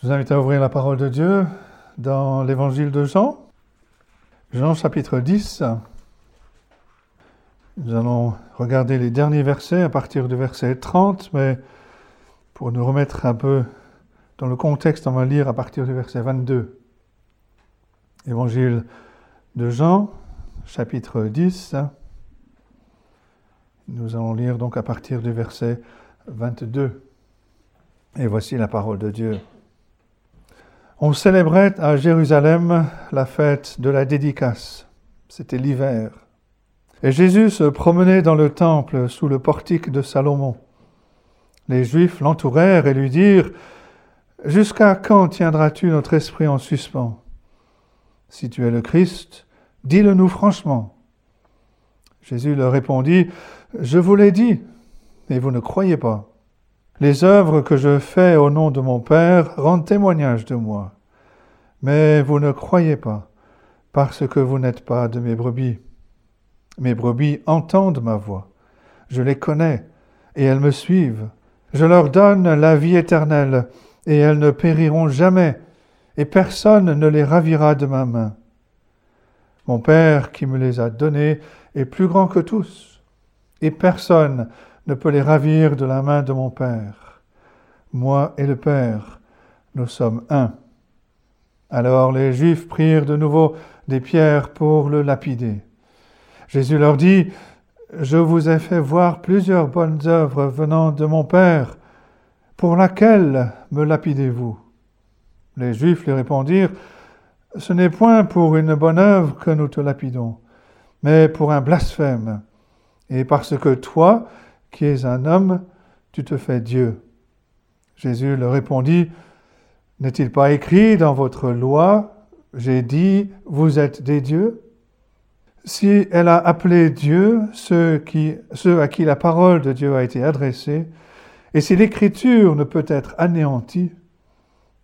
Je vous invite à ouvrir la parole de Dieu dans l'évangile de Jean, Jean chapitre 10. Nous allons regarder les derniers versets à partir du verset 30, mais pour nous remettre un peu dans le contexte, on va lire à partir du verset 22. Évangile de Jean, chapitre 10. Nous allons lire donc à partir du verset 22. Et voici la parole de Dieu. On célébrait à Jérusalem la fête de la dédicace. C'était l'hiver. Et Jésus se promenait dans le temple sous le portique de Salomon. Les Juifs l'entourèrent et lui dirent Jusqu'à quand tiendras-tu notre esprit en suspens? Si tu es le Christ, dis-le-nous franchement. Jésus leur répondit Je vous l'ai dit, mais vous ne croyez pas. Les œuvres que je fais au nom de mon Père rendent témoignage de moi. Mais vous ne croyez pas, parce que vous n'êtes pas de mes brebis. Mes brebis entendent ma voix. Je les connais, et elles me suivent. Je leur donne la vie éternelle, et elles ne périront jamais, et personne ne les ravira de ma main. Mon Père qui me les a donnés est plus grand que tous, et personne ne peut les ravir de la main de mon Père. Moi et le Père, nous sommes un. Alors les Juifs prirent de nouveau des pierres pour le lapider. Jésus leur dit, Je vous ai fait voir plusieurs bonnes œuvres venant de mon Père. Pour laquelle me lapidez-vous? Les Juifs lui répondirent, Ce n'est point pour une bonne œuvre que nous te lapidons, mais pour un blasphème, et parce que toi, qui es un homme, tu te fais Dieu. Jésus leur répondit, N'est-il pas écrit dans votre loi, j'ai dit, vous êtes des dieux? Si elle a appelé Dieu ceux, ceux à qui la parole de Dieu a été adressée, et si l'écriture ne peut être anéantie,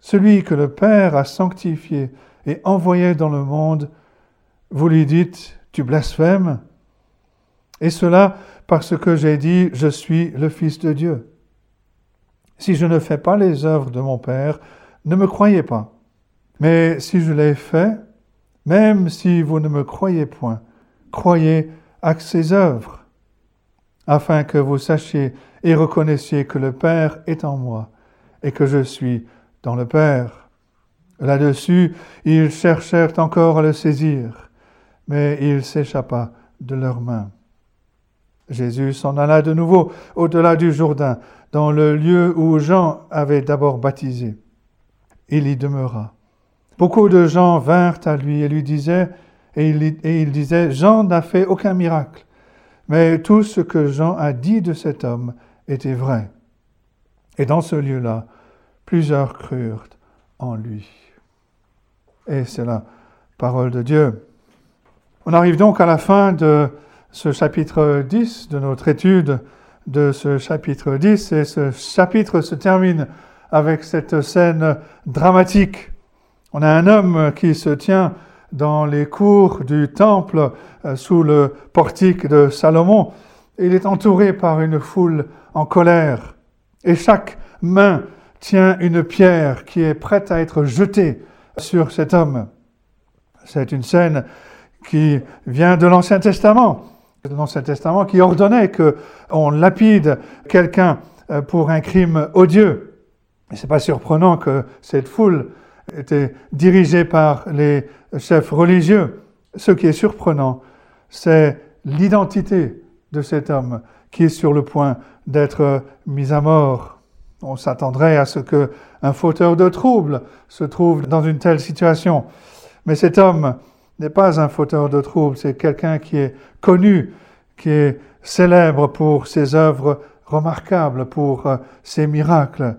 celui que le Père a sanctifié et envoyé dans le monde, vous lui dites, tu blasphèmes? Et cela parce que j'ai dit, je suis le Fils de Dieu. Si je ne fais pas les œuvres de mon Père, ne me croyez pas. Mais si je l'ai fait, même si vous ne me croyez point, croyez à ses œuvres, afin que vous sachiez et reconnaissiez que le Père est en moi et que je suis dans le Père. Là-dessus, ils cherchèrent encore à le saisir, mais il s'échappa de leurs mains. Jésus s'en alla de nouveau au-delà du Jourdain, dans le lieu où Jean avait d'abord baptisé il y demeura. Beaucoup de gens vinrent à lui et lui disaient, et il, disait, Jean n'a fait aucun miracle, mais tout ce que Jean a dit de cet homme était vrai. Et dans ce lieu-là, plusieurs crurent en lui. Et c'est la parole de Dieu. On arrive donc à la fin de ce chapitre 10, de notre étude de ce chapitre 10, et ce chapitre se termine avec cette scène dramatique. On a un homme qui se tient dans les cours du temple euh, sous le portique de Salomon. Il est entouré par une foule en colère et chaque main tient une pierre qui est prête à être jetée sur cet homme. C'est une scène qui vient de l'Ancien Testament, l'Ancien Testament qui ordonnait qu'on lapide quelqu'un euh, pour un crime odieux. Ce n'est pas surprenant que cette foule était dirigée par les chefs religieux. Ce qui est surprenant, c'est l'identité de cet homme qui est sur le point d'être mis à mort. On s'attendrait à ce qu'un fauteur de troubles se trouve dans une telle situation. Mais cet homme n'est pas un fauteur de troubles, c'est quelqu'un qui est connu, qui est célèbre pour ses œuvres remarquables, pour ses miracles.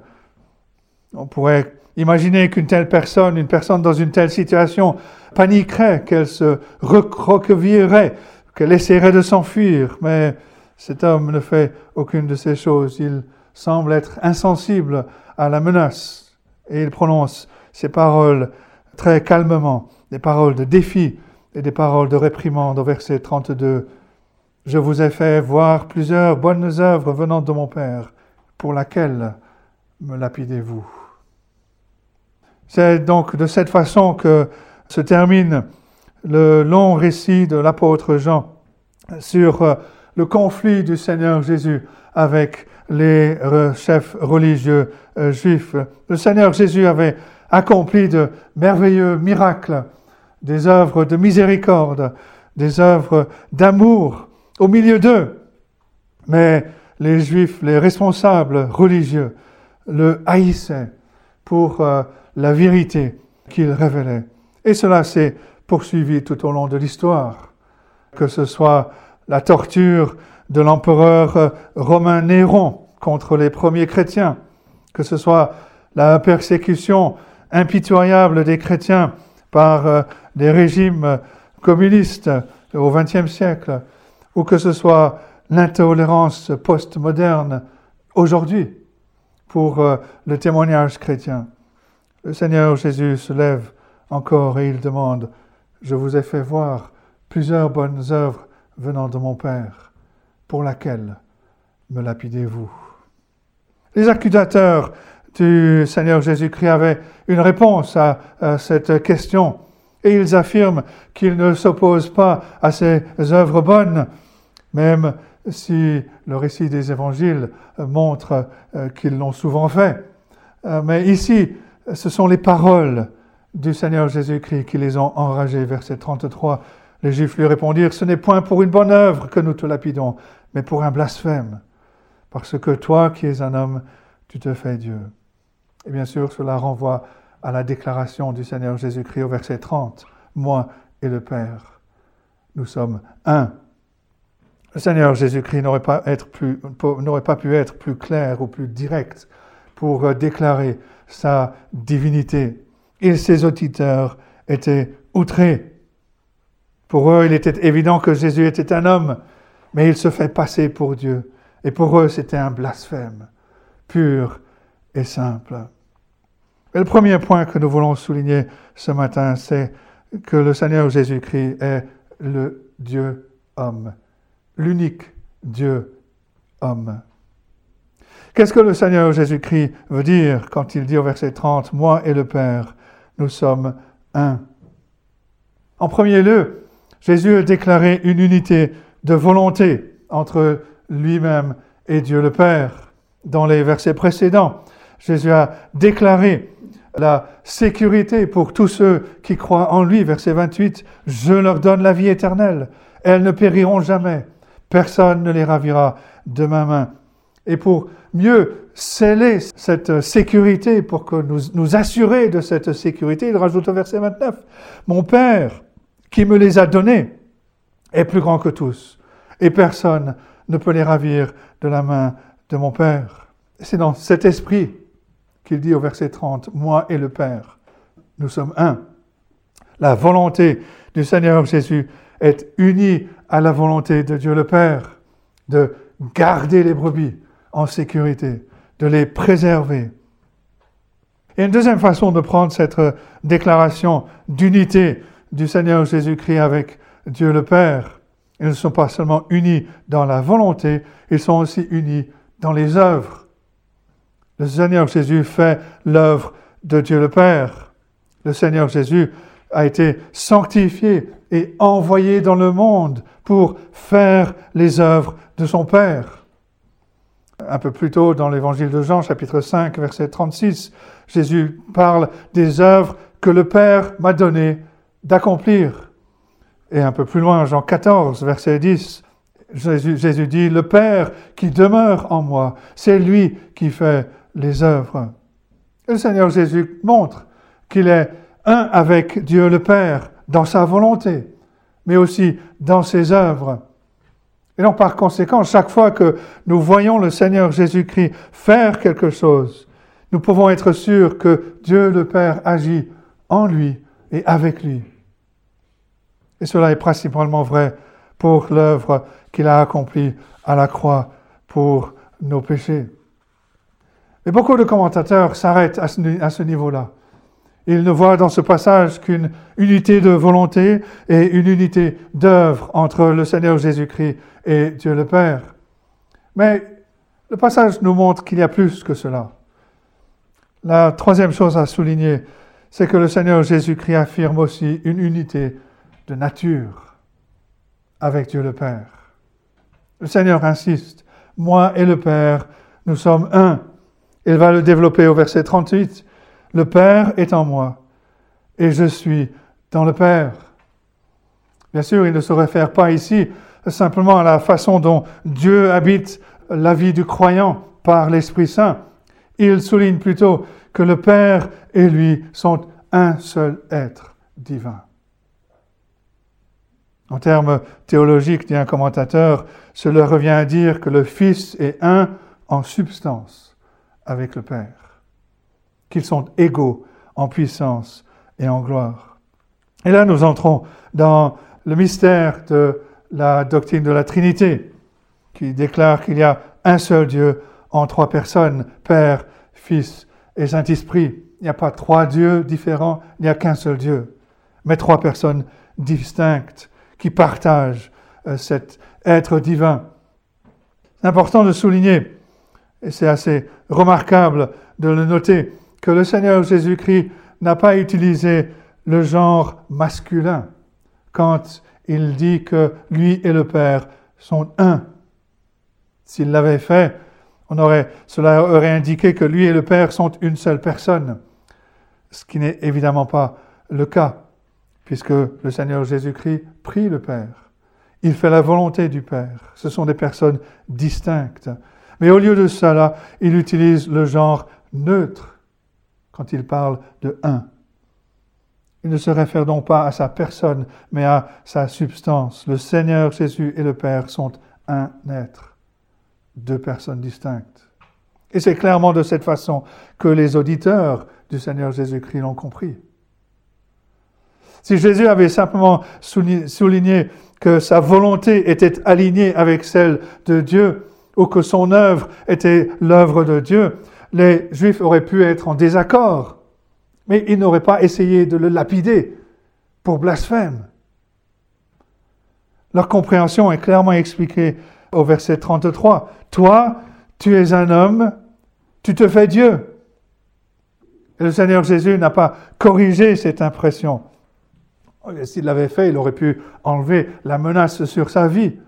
On pourrait imaginer qu'une telle personne, une personne dans une telle situation, paniquerait, qu'elle se recroquevillerait, qu'elle essaierait de s'enfuir. Mais cet homme ne fait aucune de ces choses. Il semble être insensible à la menace. Et il prononce ces paroles très calmement, des paroles de défi et des paroles de réprimande au verset 32. Je vous ai fait voir plusieurs bonnes œuvres venant de mon Père, pour laquelle me lapidez-vous C'est donc de cette façon que se termine le long récit de l'apôtre Jean sur euh, le conflit du Seigneur Jésus avec les chefs religieux euh, juifs. Le Seigneur Jésus avait accompli de merveilleux miracles, des œuvres de miséricorde, des œuvres d'amour au milieu d'eux. Mais les Juifs, les responsables religieux, le haïssaient pour euh, la vérité qu'il révélait. Et cela s'est poursuivi tout au long de l'histoire, que ce soit la torture de l'empereur euh, romain Néron contre les premiers chrétiens, que ce soit la persécution impitoyable des chrétiens par euh, des régimes communistes au XXe siècle, ou que ce soit l'intolérance postmoderne aujourd'hui pour euh, le témoignage chrétien. Le Seigneur Jésus se lève encore et il demande, Je vous ai fait voir plusieurs bonnes œuvres venant de mon Père, pour laquelle me lapidez-vous? Les accusateurs du Seigneur Jésus-Christ avaient une réponse à, à cette question et ils affirment qu'ils ne s'opposent pas à ces œuvres bonnes, même si le récit des évangiles montre euh, qu'ils l'ont souvent fait. Euh, mais ici, ce sont les paroles du Seigneur Jésus-Christ qui les ont enragés. Verset 33, les Juifs lui répondirent, Ce n'est point pour une bonne œuvre que nous te lapidons, mais pour un blasphème, parce que toi qui es un homme, tu te fais Dieu. Et bien sûr, cela renvoie à la déclaration du Seigneur Jésus-Christ au verset 30, Moi et le Père, nous sommes un. Le Seigneur Jésus-Christ n'aurait pas, pu être plus clair ou plus direct pour euh, déclarer sa divinité. Et ses auditeurs étaient outrés. Pour eux, il était évident que Jésus était un homme, mais il se fait passer pour Dieu. Et pour eux, c'était un blasphème, pur et simple. Et le premier point que nous voulons souligner ce matin, c'est que le Seigneur Jésus-Christ est le Dieu homme l'unique Dieu homme. Qu'est-ce que le Seigneur Jésus-Christ veut dire quand il dit au verset 30, Moi et le Père, nous sommes un En premier lieu, Jésus a déclaré une unité de volonté entre lui-même et Dieu le Père. Dans les versets précédents, Jésus a déclaré la sécurité pour tous ceux qui croient en lui. Verset 28, Je leur donne la vie éternelle. Elles ne périront jamais Personne ne les ravira de ma main. Et pour mieux sceller cette sécurité, pour que nous nous assurer de cette sécurité, il rajoute au verset 29, Mon Père, qui me les a donnés, est plus grand que tous, et personne ne peut les ravir de la main de mon Père. C'est dans cet esprit qu'il dit au verset 30, Moi et le Père, nous sommes un. La volonté du Seigneur Jésus est unie à la volonté de Dieu le Père, de garder les brebis en sécurité, de les préserver. Et une deuxième façon de prendre cette déclaration d'unité du Seigneur Jésus-Christ avec Dieu le Père, ils ne sont pas seulement unis dans la volonté, ils sont aussi unis dans les œuvres. Le Seigneur Jésus fait l'œuvre de Dieu le Père. Le Seigneur Jésus a été sanctifié et envoyé dans le monde pour faire les œuvres de son Père. Un peu plus tôt dans l'évangile de Jean, chapitre 5, verset 36, Jésus parle des œuvres que le Père m'a donné d'accomplir. Et un peu plus loin, Jean 14, verset 10, Jésus, Jésus dit, le Père qui demeure en moi, c'est lui qui fait les œuvres. Le Seigneur Jésus montre qu'il est un avec Dieu le Père dans sa volonté mais aussi dans ses œuvres. Et donc par conséquent, chaque fois que nous voyons le Seigneur Jésus-Christ faire quelque chose, nous pouvons être sûrs que Dieu le Père agit en lui et avec lui. Et cela est principalement vrai pour l'œuvre qu'il a accomplie à la croix pour nos péchés. Mais beaucoup de commentateurs s'arrêtent à ce, niveau-là. Il ne voit dans ce passage qu'une unité de volonté et une unité d'œuvre entre le Seigneur Jésus-Christ et Dieu le Père. Mais le passage nous montre qu'il y a plus que cela. La troisième chose à souligner, c'est que le Seigneur Jésus-Christ affirme aussi une unité de nature avec Dieu le Père. Le Seigneur insiste, moi et le Père, nous sommes un. Il va le développer au verset 38. Le Père est en moi et je suis dans le Père. Bien sûr, il ne se réfère pas ici simplement à la façon dont Dieu habite la vie du croyant par l'Esprit Saint. Il souligne plutôt que le Père et lui sont un seul être divin. En termes théologiques, dit un commentateur, cela revient à dire que le Fils est un en substance avec le Père, qu'ils sont égaux en puissance et en gloire. Et là, nous entrons dans le mystère de la doctrine de la Trinité, qui déclare qu'il y a un seul Dieu en trois personnes, Père, Fils et Saint-Esprit. Il n'y a pas trois dieux différents, il n'y a qu'un seul Dieu, mais trois personnes distinctes qui partagent euh, cet être divin. C'est important de souligner, et c'est assez remarquable de le noter, que le Seigneur Jésus-Christ n'a pas utilisé le genre masculin quand il dit que lui et le Père sont un. S'il l'avait fait, on aurait, cela aurait indiqué que lui et le Père sont une seule personne, ce qui n'est évidemment pas le cas, puisque le Seigneur Jésus-Christ prie le Père. Il fait la volonté du Père. Ce sont des personnes distinctes. Mais au lieu de cela, il utilise le genre neutre quand il parle de un. Il ne se réfère donc pas à sa personne, mais à sa substance. Le Seigneur Jésus et le Père sont un être, deux personnes distinctes. Et c'est clairement de cette façon que les auditeurs du Seigneur Jésus-Christ l'ont compris. Si Jésus avait simplement souligné que sa volonté était alignée avec celle de Dieu, ou que son œuvre était l'œuvre de Dieu, les Juifs auraient pu être en désaccord mais il n'aurait pas essayé de le lapider pour blasphème. Leur compréhension est clairement expliquée au verset 33. Toi, tu es un homme, tu te fais Dieu. Et le Seigneur Jésus n'a pas corrigé cette impression. S'il l'avait fait, il aurait pu enlever la menace sur sa vie.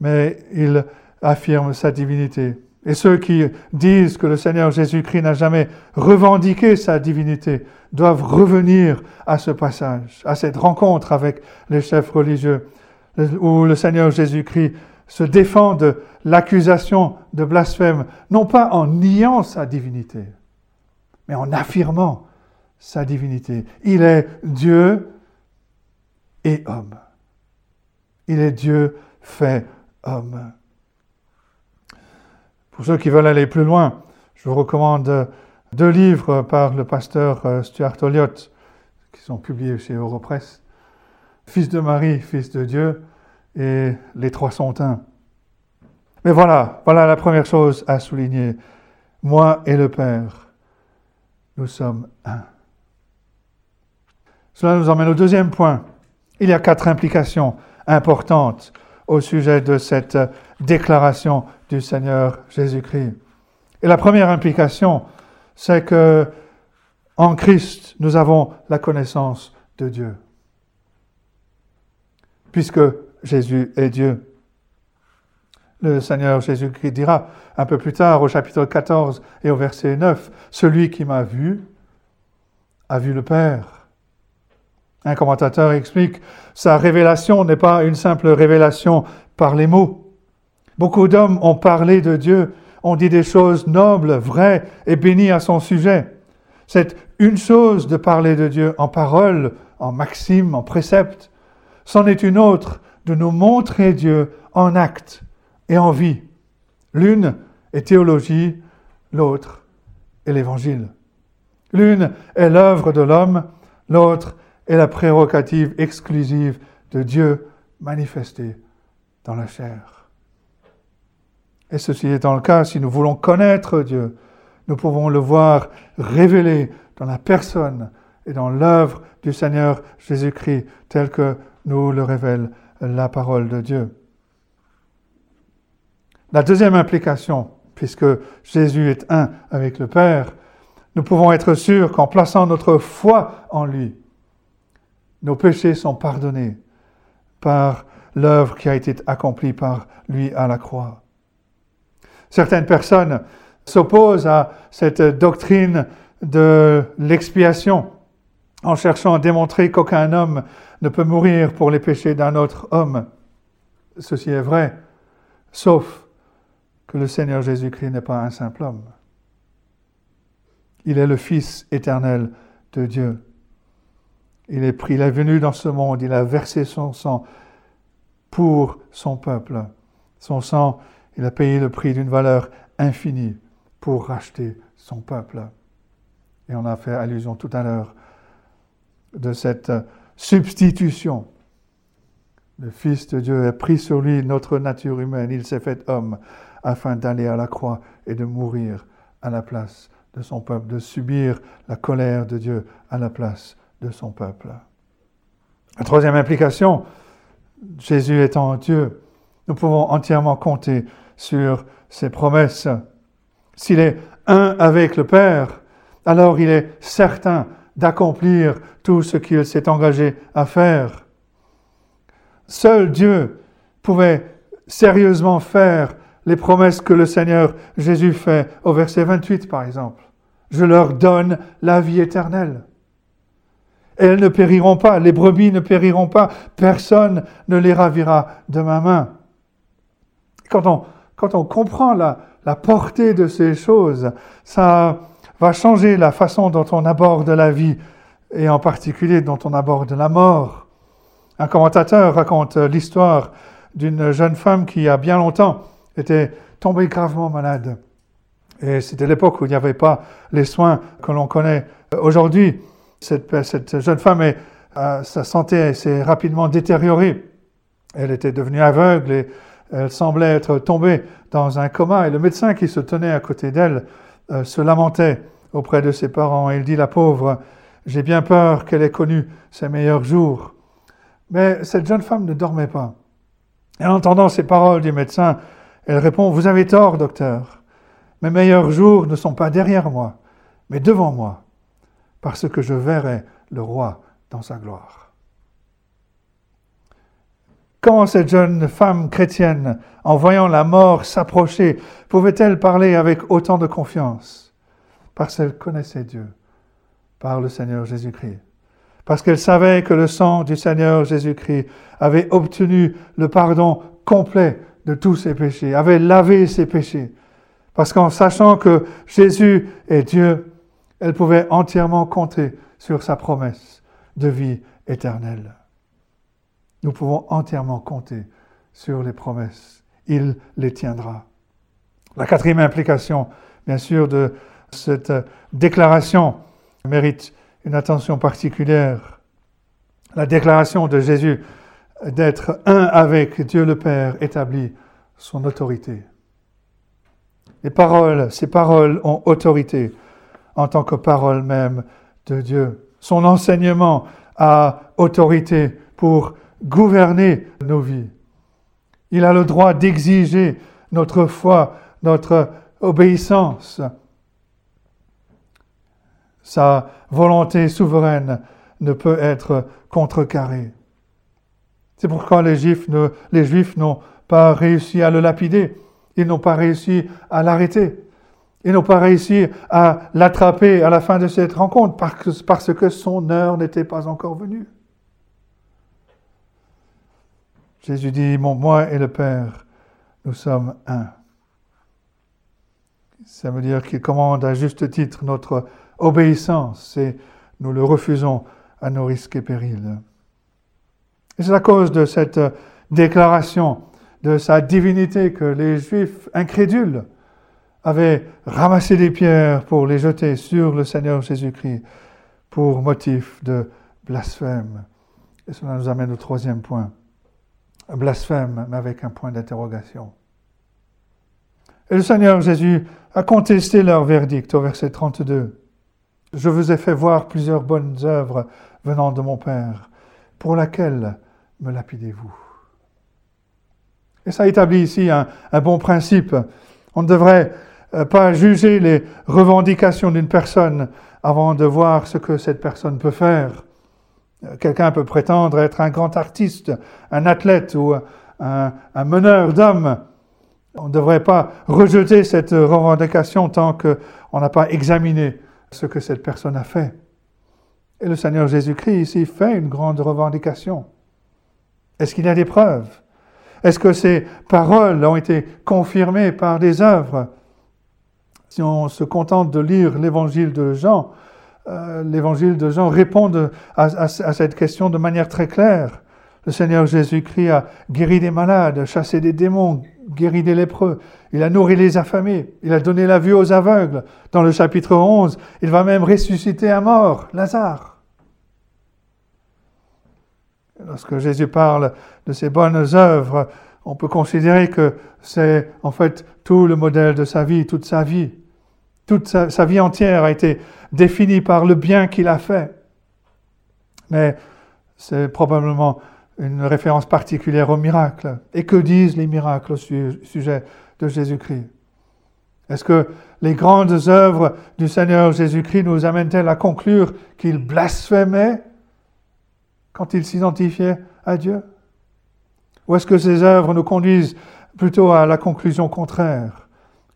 Mais il affirme sa divinité. Et ceux qui disent que le Seigneur Jésus-Christ n'a jamais revendiqué sa divinité doivent revenir à ce passage, à cette rencontre avec les chefs religieux, où le Seigneur Jésus-Christ se défend de l'accusation de blasphème, non pas en niant sa divinité, mais en affirmant sa divinité. Il est Dieu et homme. Il est Dieu fait Pour ceux qui veulent aller plus loin, je vous recommande deux livres par le pasteur euh, Stuart Olliott, qui sont publiés chez Europress. Fils de Marie, Fils de Dieu, et Les Trois sont un. Mais voilà, voilà la première chose à souligner. Moi et le Père, nous sommes un. Cela nous emmène au deuxième point. Il y a quatre implications importantes au sujet de cette déclaration du Seigneur Jésus-Christ. Et la première implication, c'est que en Christ, nous avons la connaissance de Dieu. Puisque Jésus est Dieu. Le Seigneur Jésus-Christ dira un peu plus tard au chapitre 14 et au verset 9, Celui qui m'a vu a vu le Père. Un commentateur explique, sa révélation n'est pas une simple révélation par les mots, Beaucoup d'hommes ont parlé de Dieu, ont dit des choses nobles, vraies et bénies à son sujet. C'est une chose de parler de Dieu en parole, en maxime, en précepte. C'en est une autre de nous montrer Dieu en acte et en vie. L'une est théologie, l'autre est l'évangile. L'une est l'œuvre de l'homme, l'autre est la prérogative exclusive de Dieu manifestée dans la chair. Et ceci étant le cas, si nous voulons connaître Dieu, nous pouvons le voir révélé dans la personne et dans l'œuvre du Seigneur Jésus-Christ, tel que nous le révèle la parole de Dieu. La deuxième implication, puisque Jésus est un avec le Père, nous pouvons être sûrs qu'en plaçant notre foi en lui, nos péchés sont pardonnés par l'œuvre qui a été accomplie par lui à la croix. Certaines personnes s'opposent à cette doctrine de l'expiation en cherchant à démontrer qu'aucun homme ne peut mourir pour les péchés d'un autre homme. Ceci est vrai, sauf que le Seigneur Jésus-Christ n'est pas un simple homme. Il est le Fils éternel de Dieu. Il est, pris, il venu dans ce monde, il a versé son sang pour son peuple. Son sang, il a payé le prix d'une valeur infinie pour racheter son peuple. Et on a fait allusion tout à l'heure de cette substitution. Le Fils de Dieu a pris sur lui notre nature humaine, il s'est fait homme afin d'aller à la croix et de mourir à la place de son peuple, de subir la colère de Dieu à la place de son peuple. La troisième implication, Jésus étant Dieu, nous pouvons entièrement compter sur ses promesses. S'il est un avec le Père, alors il est certain d'accomplir tout ce qu'il s'est engagé à faire. Seul Dieu pouvait sérieusement faire les promesses que le Seigneur Jésus fait au verset 28 par exemple. Je leur donne la vie éternelle. Elles ne périront pas, les brebis ne périront pas, personne ne les ravira de ma main. Quand on, quand on comprend la, la portée de ces choses, ça va changer la façon dont on aborde la vie et en particulier dont on aborde la mort. Un commentateur raconte l'histoire d'une jeune femme qui, a bien longtemps, était tombée gravement malade. Et c'était l'époque où il n'y avait pas les soins que l'on connaît aujourd'hui. Cette, jeune femme, euh, sa santé s'est rapidement détériorée. Elle était devenue aveugle et elle semblait être tombée dans un coma. Et le médecin qui se tenait à côté d'elle euh, se lamentait auprès de ses parents. Il dit, la pauvre, j'ai bien peur qu'elle ait connu ses meilleurs jours. Mais cette jeune femme ne dormait pas. Et en entendant ces paroles du médecin, elle répond, Vous avez tort, docteur. Mes meilleurs jours ne sont pas derrière moi, mais devant moi parce que je verrai le roi dans sa gloire. Quand cette jeune femme chrétienne, en voyant la mort s'approcher, pouvait-elle parler avec autant de confiance? Parce qu'elle connaissait Dieu, par le Seigneur Jésus-Christ. Parce qu'elle savait que le sang du Seigneur Jésus-Christ avait obtenu le pardon complet de tous ses péchés, avait lavé ses péchés. Parce qu'en sachant que Jésus est Dieu, elle pouvait entièrement compter sur sa promesse de vie éternelle. Nous pouvons entièrement compter sur les promesses. Il les tiendra. La quatrième implication, bien sûr, de cette déclaration mérite une attention particulière. La déclaration de Jésus d'être un avec Dieu le Père établit son autorité. Les paroles, ces paroles ont autorité en tant que parole même de Dieu. Son enseignement a autorité pour gouverner nos vies. Il a le droit d'exiger notre foi, notre obéissance. Sa volonté souveraine ne peut être contrecarrée. C'est pourquoi les Juifs, n'ont pas réussi à le lapider, ils n'ont pas réussi à l'arrêter. Ils n'ont pas réussi à l'attraper à la fin de cette rencontre parce que son heure n'était pas encore venue. Jésus dit, moi et le Père, nous sommes un. Ça veut dire qu'il commande à juste titre notre obéissance et nous le refusons à nos risques et périls. Et c'est à cause de cette déclaration de sa divinité que les Juifs incrédules avait ramassé des pierres pour les jeter sur le Seigneur Jésus-Christ pour motif de blasphème. Et cela nous amène au troisième point. blasphème, mais avec un point d'interrogation. Et le Seigneur Jésus a contesté leur verdict au verset 32. Je vous ai fait voir plusieurs bonnes œuvres venant de mon Père. Pour laquelle me lapidez-vous? Et ça établit ici un, un bon principe. On devrait pas juger les revendications d'une personne avant de voir ce que cette personne peut faire. Euh, quelqu'un peut prétendre être un grand artiste, un athlète ou un, meneur d'hommes. On ne devrait pas rejeter cette revendication tant qu'on n'a pas examiné ce que cette personne a fait. Et le Seigneur Jésus-Christ ici fait une grande revendication. Est-ce qu'il y a des preuves? Est-ce que ces paroles ont été confirmées par des œuvres? Si on se contente de lire l'évangile de Jean, euh, l'évangile de Jean répond à, cette question de manière très claire. Le Seigneur Jésus-Christ a guéri des malades, chassé des démons, guéri des lépreux, il a nourri les affamés, il a donné la vue aux aveugles. Dans le chapitre 11, il va même ressusciter un mort, Lazare. Lorsque Jésus parle de ses bonnes œuvres, on peut considérer que c'est en fait tout le modèle de sa vie, toute sa vie. Toute sa, vie entière a été définie par le bien qu'il a fait. Mais c'est probablement une référence particulière aux miracles. Et que disent les miracles au sujet de Jésus-Christ? Est-ce que les grandes œuvres du Seigneur Jésus-Christ nous amènent-elles à conclure qu'il blasphémait quand il s'identifiait à Dieu? Ou est-ce que ces œuvres nous conduisent plutôt à la conclusion contraire,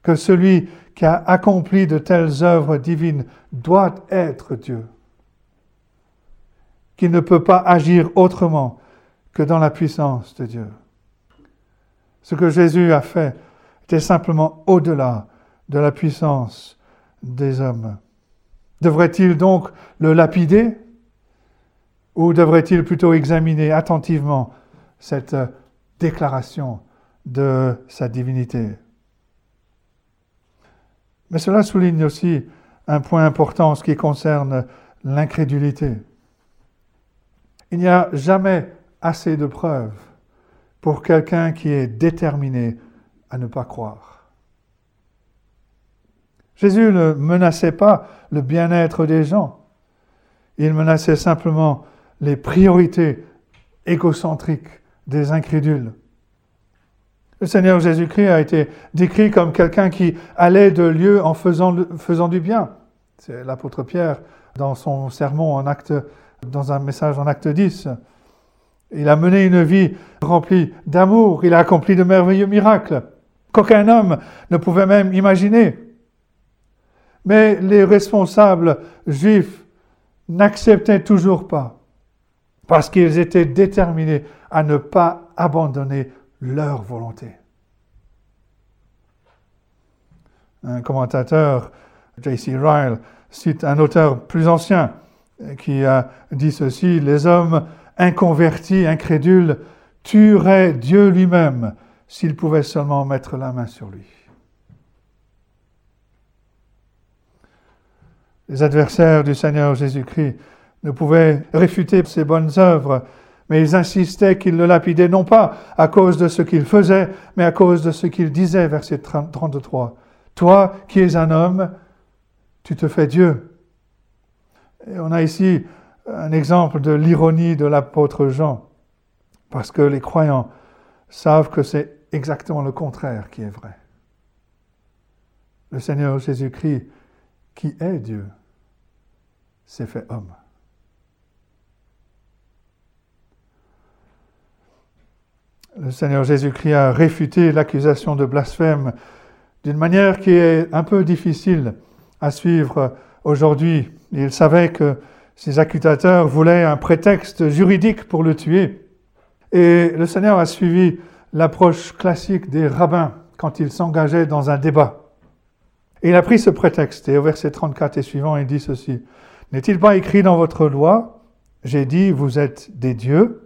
que celui qui a accompli de telles œuvres divines doit être Dieu, qu'il ne peut pas agir autrement que dans la puissance de Dieu. Ce que Jésus a fait était simplement au-delà de la puissance des hommes. Devrait-il donc le lapider ou devrait-il plutôt examiner attentivement cette déclaration de sa divinité? Mais cela souligne aussi un point important en ce qui concerne l'incrédulité. Il n'y a jamais assez de preuves pour quelqu'un qui est déterminé à ne pas croire. Jésus ne menaçait pas le bien-être des gens, il menaçait simplement les priorités égocentriques des incrédules. Le Seigneur Jésus-Christ a été décrit comme quelqu'un qui allait de lieu en faisant, du bien. C'est l'apôtre Pierre dans son sermon en acte, dans un message en acte 10. Il a mené une vie remplie d'amour, il a accompli de merveilleux miracles qu'aucun homme ne pouvait même imaginer. Mais les responsables juifs n'acceptaient toujours pas, parce qu'ils étaient déterminés à ne pas abandonner leur volonté. Un commentateur, J.C. Ryle, cite un auteur plus ancien qui a dit ceci, les hommes inconvertis, incrédules, tueraient Dieu lui-même s'ils pouvaient seulement mettre la main sur lui. Les adversaires du Seigneur Jésus-Christ ne pouvaient réfuter ses bonnes œuvres mais ils insistaient qu'il le lapidait non pas à cause de ce qu'il faisait, mais à cause de ce qu'il disait, verset 33. Toi qui es un homme, tu te fais Dieu. Et on a ici un exemple de l'ironie de l'apôtre Jean, parce que les croyants savent que c'est exactement le contraire qui est vrai. Le Seigneur Jésus-Christ, qui est Dieu, s'est fait homme. Le Seigneur Jésus-Christ a réfuté l'accusation de blasphème d'une manière qui est un peu difficile à suivre aujourd'hui. Il savait que ses accusateurs voulaient un prétexte juridique pour le tuer. Et le Seigneur a suivi l'approche classique des rabbins quand ils s'engageaient dans un débat. Et il a pris ce prétexte, et au verset 34 et suivant, il dit ceci. N'est-il pas écrit dans votre loi, j'ai dit, vous êtes des dieux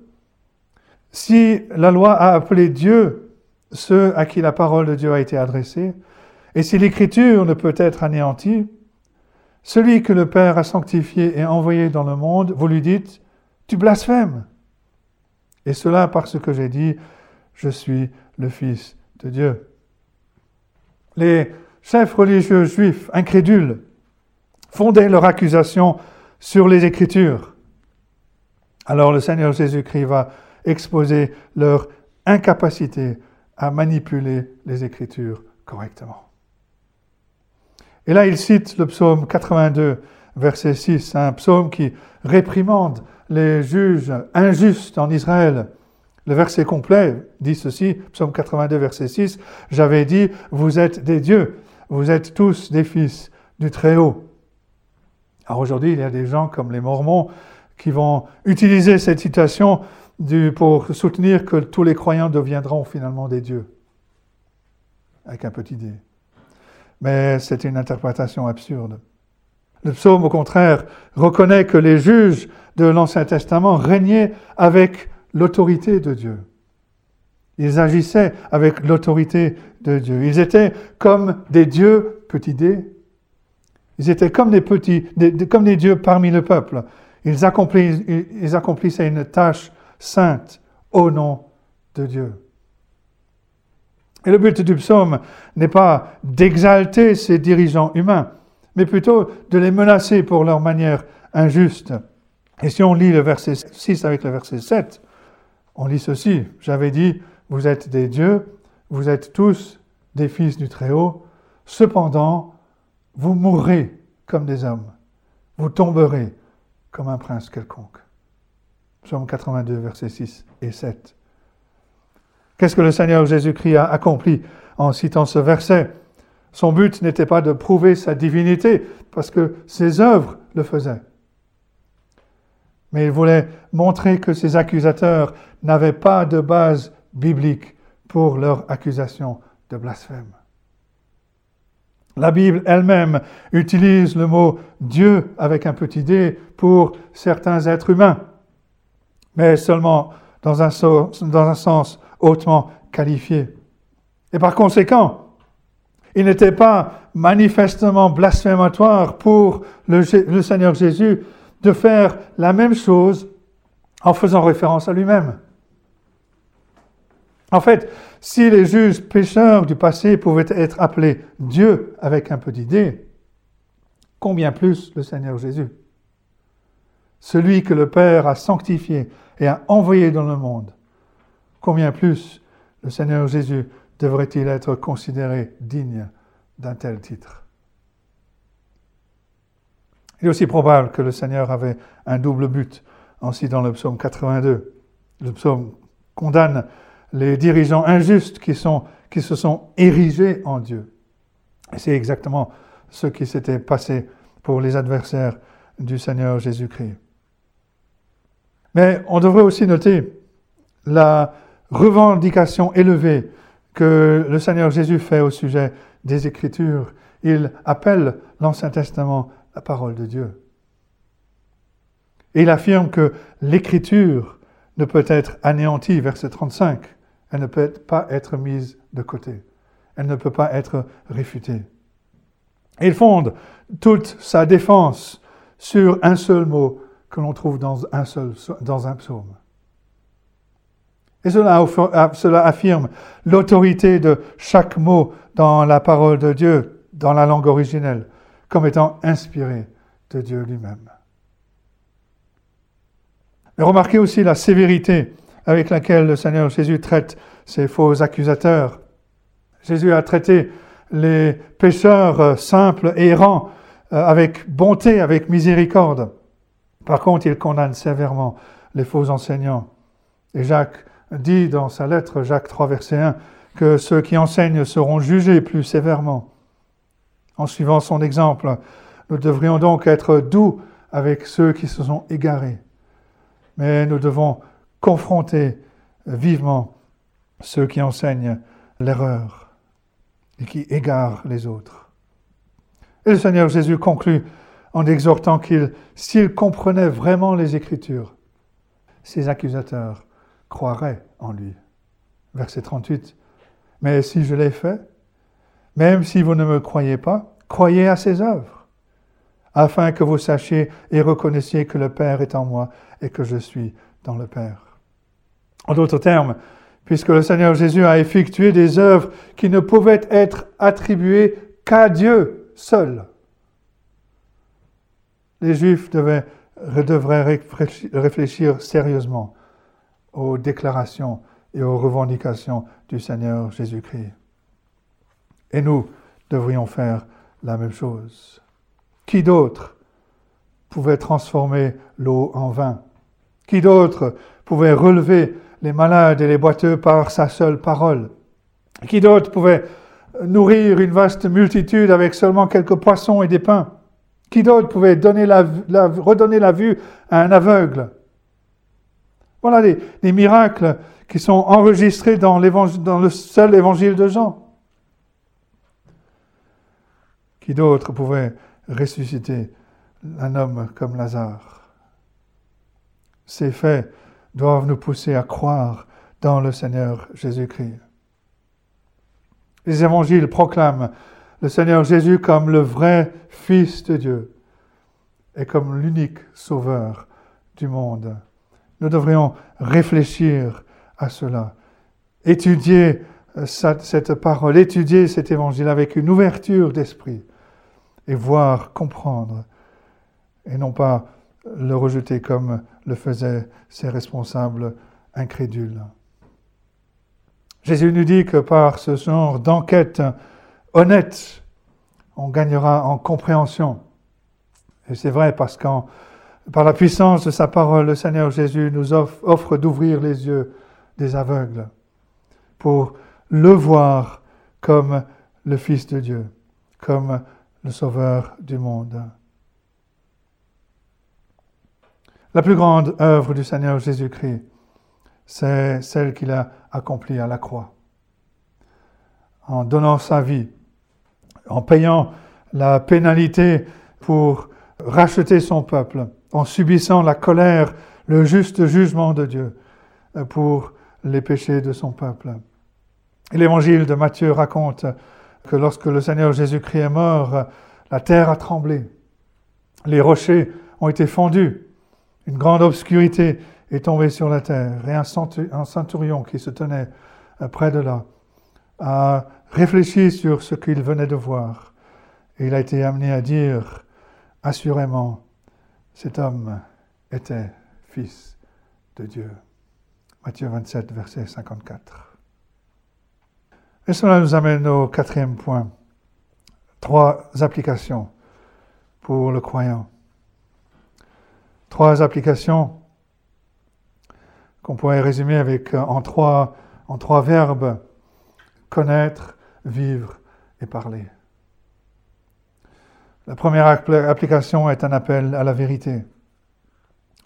si la loi a appelé Dieu ceux à qui la parole de Dieu a été adressée, et si l'écriture ne peut être anéantie, celui que le Père a sanctifié et envoyé dans le monde, vous lui dites, tu blasphèmes. Et cela parce que j'ai dit, je suis le Fils de Dieu. Les chefs religieux juifs incrédules fondaient leur accusation sur les Écritures. Alors le Seigneur Jésus-Christ va exposer leur incapacité à manipuler les Écritures correctement. Et là, il cite le psaume 82, verset 6, un psaume qui réprimande les juges injustes en Israël. Le verset complet dit ceci, psaume 82, verset 6, J'avais dit, vous êtes des dieux, vous êtes tous des fils du Très-Haut. Alors aujourd'hui, il y a des gens comme les Mormons qui vont utiliser cette citation pour soutenir que tous les croyants deviendront finalement des dieux, avec un petit dé. Mais c'est une interprétation absurde. Le psaume, au contraire, reconnaît que les juges de l'Ancien Testament régnaient avec l'autorité de Dieu. Ils agissaient avec l'autorité de Dieu. Ils étaient comme des dieux, petit d, ils étaient comme des petits, comme des dieux parmi le peuple. Ils accomplissaient une tâche sainte au nom de Dieu. Et le but du psaume n'est pas d'exalter ces dirigeants humains, mais plutôt de les menacer pour leur manière injuste. Et si on lit le verset 6 avec le verset 7, on lit ceci. J'avais dit, vous êtes des dieux, vous êtes tous des fils du Très-Haut, cependant, vous mourrez comme des hommes, vous tomberez comme un prince quelconque. Psaume 82, versets 6 et 7. Qu'est-ce que le Seigneur Jésus-Christ a accompli en citant ce verset? Son but n'était pas de prouver sa divinité, parce que ses œuvres le faisaient. Mais il voulait montrer que ses accusateurs n'avaient pas de base biblique pour leur accusation de blasphème. La Bible elle-même utilise le mot Dieu avec un petit d pour certains êtres humains, mais seulement dans un, sens hautement qualifié. Et par conséquent, il n'était pas manifestement blasphématoire pour le, Seigneur Jésus de faire la même chose en faisant référence à lui-même. En fait, si les juges pécheurs du passé pouvaient être appelés Dieu avec un petit d, combien plus le Seigneur Jésus? Celui que le Père a sanctifié et a envoyé dans le monde, combien plus le Seigneur Jésus devrait-il être considéré digne d'un tel titre? Il est aussi probable que le Seigneur avait un double but, ainsi dans le psaume 82. Le psaume condamne les dirigeants injustes qui, qui se sont érigés en Dieu. Et c'est exactement ce qui s'était passé pour les adversaires du Seigneur Jésus-Christ. Mais on devrait aussi noter la revendication élevée que le Seigneur Jésus fait au sujet des Écritures. Il appelle l'Ancien Testament la parole de Dieu. Et il affirme que l'Écriture ne peut être anéantie, verset 35. Elle ne peut pas être mise de côté. Elle ne peut pas être réfutée. Il fonde toute sa défense sur un seul mot que l'on trouve dans un, seul, dans un psaume. Et cela, affirme l'autorité de chaque mot dans la parole de Dieu, dans la langue originelle, comme étant inspiré de Dieu lui-même. Mais remarquez aussi la sévérité avec laquelle le Seigneur Jésus traite ces faux accusateurs. Jésus a traité les pécheurs euh, simples errants euh, avec bonté, avec miséricorde. Par contre, il condamne sévèrement les faux enseignants. Et Jacques dit dans sa lettre, Jacques 3, verset 1, que ceux qui enseignent seront jugés plus sévèrement. En suivant son exemple, nous devrions donc être doux avec ceux qui se sont égarés. Mais nous devons confronter vivement ceux qui enseignent l'erreur et qui égarent les autres. Et le Seigneur Jésus conclut en exhortant qu'il, s'il comprenait vraiment les Écritures, ses accusateurs croiraient en lui. Verset 38. Mais si je l'ai fait, même si vous ne me croyez pas, croyez à ses œuvres, afin que vous sachiez et reconnaissiez que le Père est en moi et que je suis dans le Père. En d'autres termes, puisque le Seigneur Jésus a effectué des œuvres qui ne pouvaient être attribuées qu'à Dieu seul, les Juifs devaient, devraient réfléchir sérieusement aux déclarations et aux revendications du Seigneur Jésus-Christ. Et nous devrions faire la même chose. Qui d'autre pouvait transformer l'eau en vin? Qui d'autre pouvait relever les malades et les boiteux par sa seule parole? Qui d'autre pouvait nourrir une vaste multitude avec seulement quelques poissons et des pains? Qui d'autre pouvait donner redonner la vue à un aveugle? Voilà les, miracles qui sont enregistrés dans le seul évangile de Jean. Qui d'autre pouvait ressusciter un homme comme Lazare? Ces faits doivent nous pousser à croire dans le Seigneur Jésus-Christ. Les évangiles proclament le Seigneur Jésus comme le vrai Fils de Dieu et comme l'unique Sauveur du monde. Nous devrions réfléchir à cela, étudier euh, cette parole, étudier cet évangile avec une ouverture d'esprit et voir, comprendre, et non pas le rejeter comme le faisaient ses responsables incrédules. Jésus nous dit que par ce genre d'enquête honnête, on gagnera en compréhension. Et c'est vrai parce que par la puissance de sa parole, le Seigneur Jésus nous offre d'ouvrir les yeux des aveugles pour le voir comme le Fils de Dieu, comme le Sauveur du monde. La plus grande œuvre du Seigneur Jésus-Christ, c'est celle qu'il a accomplie à la croix. En donnant sa vie, en payant la pénalité pour racheter son peuple, en subissant la colère, le juste jugement de Dieu pour les péchés de son peuple. L'évangile de Matthieu raconte que lorsque le Seigneur Jésus-Christ est mort, la terre a tremblé, les rochers ont été fondus, une grande obscurité est tombée sur la terre, et un centurion qui se tenait près de là a réfléchi sur ce qu'il venait de voir, et il a été amené à dire, assurément, cet homme était fils de Dieu. Matthieu 27, verset 54. Et cela nous amène au quatrième point. Trois applications pour le croyant. Trois applications qu'on pourrait résumer avec, euh, en, trois, en trois verbes connaître, vivre et parler. La première application est un appel à la vérité.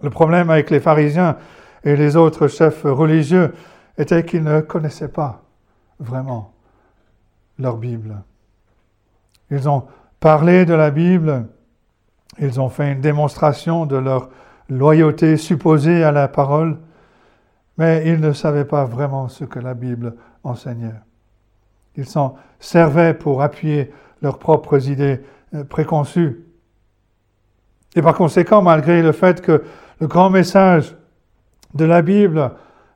Le problème avec les pharisiens et les autres chefs religieux était qu'ils ne connaissaient pas vraiment leur Bible. Ils ont parlé de la Bible, ils ont fait une démonstration de leur loyauté supposée à la parole, mais ils ne savaient pas vraiment ce que la Bible enseignait. Ils s'en servaient pour appuyer leurs propres idées euh, préconçues. Et par conséquent, malgré le fait que le grand message de la Bible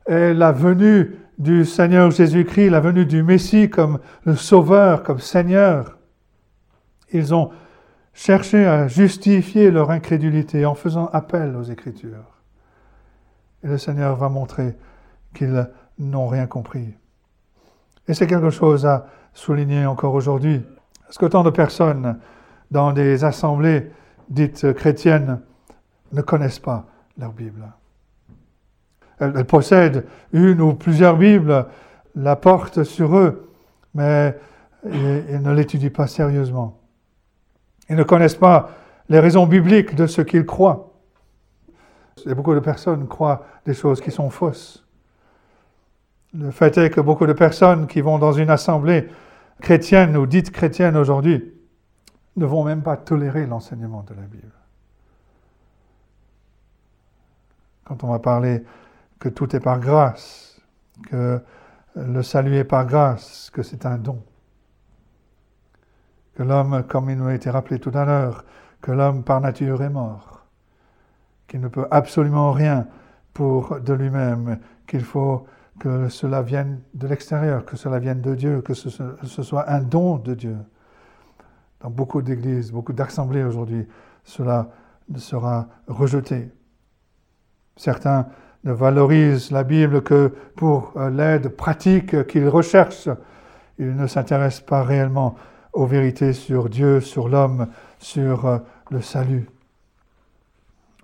est la venue du Seigneur Jésus-Christ, la venue du Messie comme le Sauveur, comme Seigneur. Ils ont cherché à justifier leur incrédulité en faisant appel aux Écritures. Et le Seigneur va montrer qu'ils n'ont rien compris. Et c'est quelque chose à souligner encore aujourd'hui. Parce qu'autant de personnes dans des assemblées dites chrétiennes ne connaissent pas leur Bible. Elles, possèdent une ou plusieurs Bibles, la portent sur eux, mais ils ne l'étudient pas sérieusement. Ils ne connaissent pas les raisons bibliques de ce qu'ils croient. Et beaucoup de personnes croient des choses qui sont fausses. Le fait est que beaucoup de personnes qui vont dans une assemblée chrétienne ou dite chrétienne aujourd'hui ne vont même pas tolérer l'enseignement de la Bible. Quand on va parler que tout est par grâce, que le salut est par grâce, que c'est un don. Que l'homme, comme il nous a été rappelé tout à l'heure, que l'homme par nature est mort, qu'il ne peut absolument rien pour de lui-même, qu'il faut que cela vienne de l'extérieur, que cela vienne de Dieu, que ce, soit un don de Dieu. Dans beaucoup d'églises, beaucoup d'assemblées aujourd'hui, cela sera rejeté. Certains ne valorise la Bible que pour euh, l'aide pratique qu'il recherche. Il ne s'intéresse pas réellement aux vérités sur Dieu, sur l'homme, sur euh, le salut.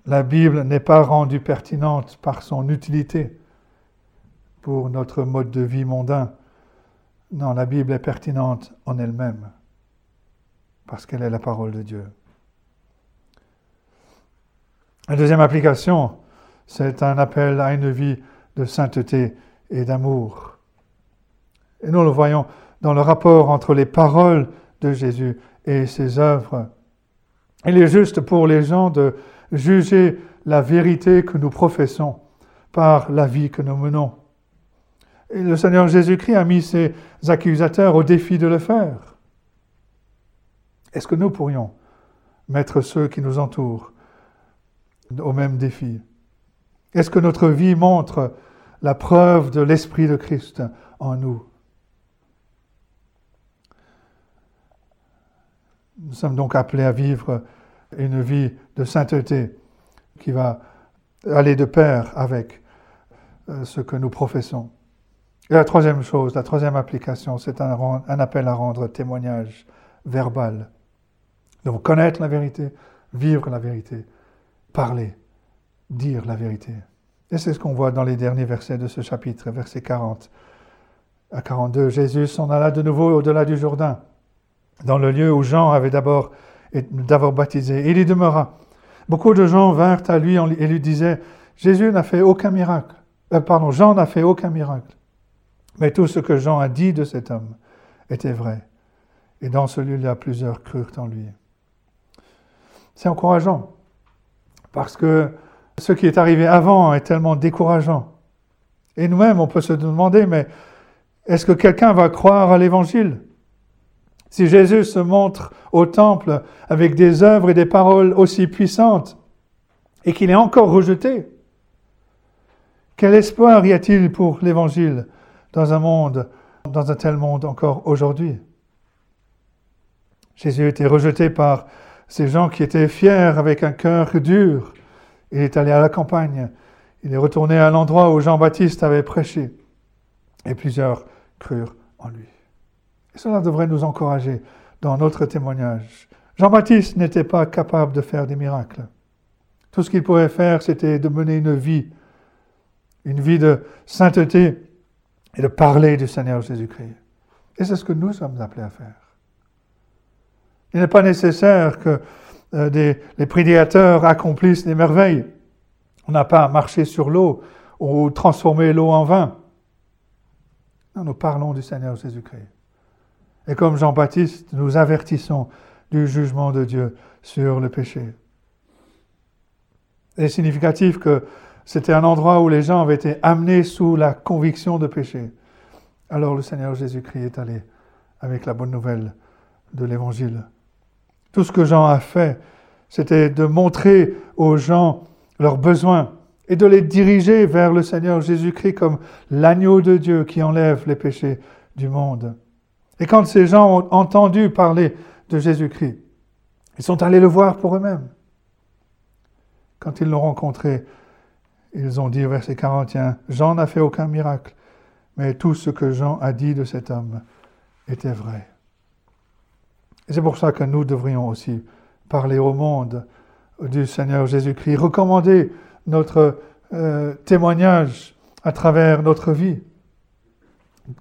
La Bible n'est pas rendue pertinente par son utilité pour notre mode de vie mondain. Non, la Bible est pertinente en elle-même, parce qu'elle est la parole de Dieu. La deuxième application, c'est un appel à une vie de sainteté et d'amour. Et nous le voyons dans le rapport entre les paroles de Jésus et ses œuvres. Il est juste pour les gens de juger la vérité que nous professons par la vie que nous menons. Le Seigneur Jésus-Christ a mis ses accusateurs au défi de le faire. Est-ce que nous pourrions mettre ceux qui nous entourent au même défi? Est-ce que notre vie montre la preuve de l'Esprit de Christ en nous? Nous sommes donc appelés à vivre une vie de sainteté qui va aller de pair avec euh, ce que nous professons. Et la troisième chose, la troisième application, c'est un, appel à rendre témoignage verbal. Donc connaître la vérité, vivre la vérité, parler, dire la vérité. Et c'est ce qu'on voit dans les derniers versets de ce chapitre, versets 40 à 42. Jésus s'en alla de nouveau au-delà du Jourdain dans le lieu où Jean avait d'abord d'abord baptisé. Il y demeura. Beaucoup de gens vinrent à lui et lui disaient, Jésus n'a fait aucun miracle. Euh, pardon, Jean n'a fait aucun miracle. Mais tout ce que Jean a dit de cet homme était vrai. Et dans ce lieu-là, plusieurs crurent en lui. C'est encourageant, parce que ce qui est arrivé avant est tellement décourageant. Et nous-mêmes, on peut se demander, mais est-ce que quelqu'un va croire à l'Évangile? Si Jésus se montre au temple avec des œuvres et des paroles aussi puissantes et qu'il est encore rejeté, quel espoir y a-t-il pour l'Évangile? Dans un monde, dans un tel monde encore aujourd'hui Jésus était rejeté par ces gens qui étaient fiers avec un cœur dur. Il est allé à la campagne. Il est retourné à l'endroit où Jean-Baptiste avait prêché. Et plusieurs crurent en lui. Et cela devrait nous encourager dans notre témoignage. Jean-Baptiste n'était pas capable de faire des miracles. Tout ce qu'il pouvait faire, c'était de mener une vie, une vie de sainteté et de parler du Seigneur Jésus-Christ. Et c'est ce que nous sommes appelés à faire. Il n'est pas nécessaire que euh, les prédicateurs accomplissent des merveilles. On n'a pas à marcher sur l'eau ou transformer l'eau en vin. Non, nous parlons du Seigneur Jésus-Christ. Et comme Jean-Baptiste, nous avertissons du jugement de Dieu sur le péché. C'est significatif que c'était un endroit où les gens avaient été amenés sous la conviction de péché. Alors le Seigneur Jésus-Christ est allé avec la bonne nouvelle de l'Évangile. Tout ce que Jean a fait, c'était de montrer aux gens leurs besoins et de les diriger vers le Seigneur Jésus-Christ comme l'agneau de Dieu qui enlève les péchés du monde. Et quand ces gens ont entendu parler de Jésus-Christ, ils sont allés le voir pour eux-mêmes. Quand ils l'ont rencontré, ils ont dit, verset 41, Jean n'a fait aucun miracle, mais tout ce que Jean a dit de cet homme était vrai. C'est pour ça que nous devrions aussi parler au monde du Seigneur Jésus-Christ, recommander notre euh, témoignage à travers notre vie,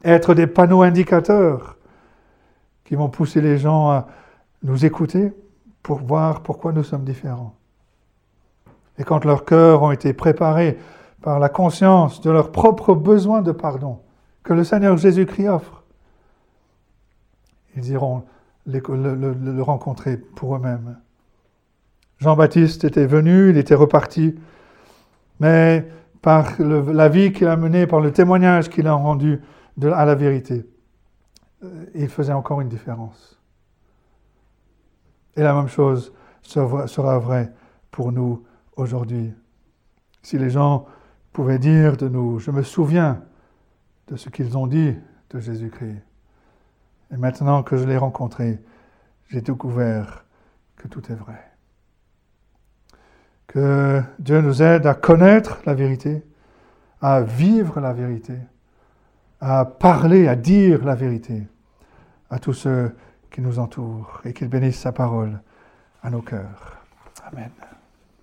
être des panneaux indicateurs qui vont pousser les gens à nous écouter pour voir pourquoi nous sommes différents. Et quand leurs cœurs ont été préparés par la conscience de leur propre besoin de pardon que le Seigneur Jésus-Christ offre, ils iront le, rencontrer pour eux-mêmes. Jean-Baptiste était venu, il était reparti, mais par la vie qu'il a menée, par le témoignage qu'il a rendu à la vérité, euh, il faisait encore une différence. Et la même chose sera vraie pour nous aujourd'hui. Si les gens pouvaient dire de nous, je me souviens de ce qu'ils ont dit de Jésus-Christ, et maintenant que je l'ai rencontré, j'ai découvert que tout est vrai. Que Dieu nous aide à connaître la vérité, à vivre la vérité, à parler, à dire la vérité à tous ceux qui nous entoure et qu'il bénisse sa parole à nos cœurs. Amen.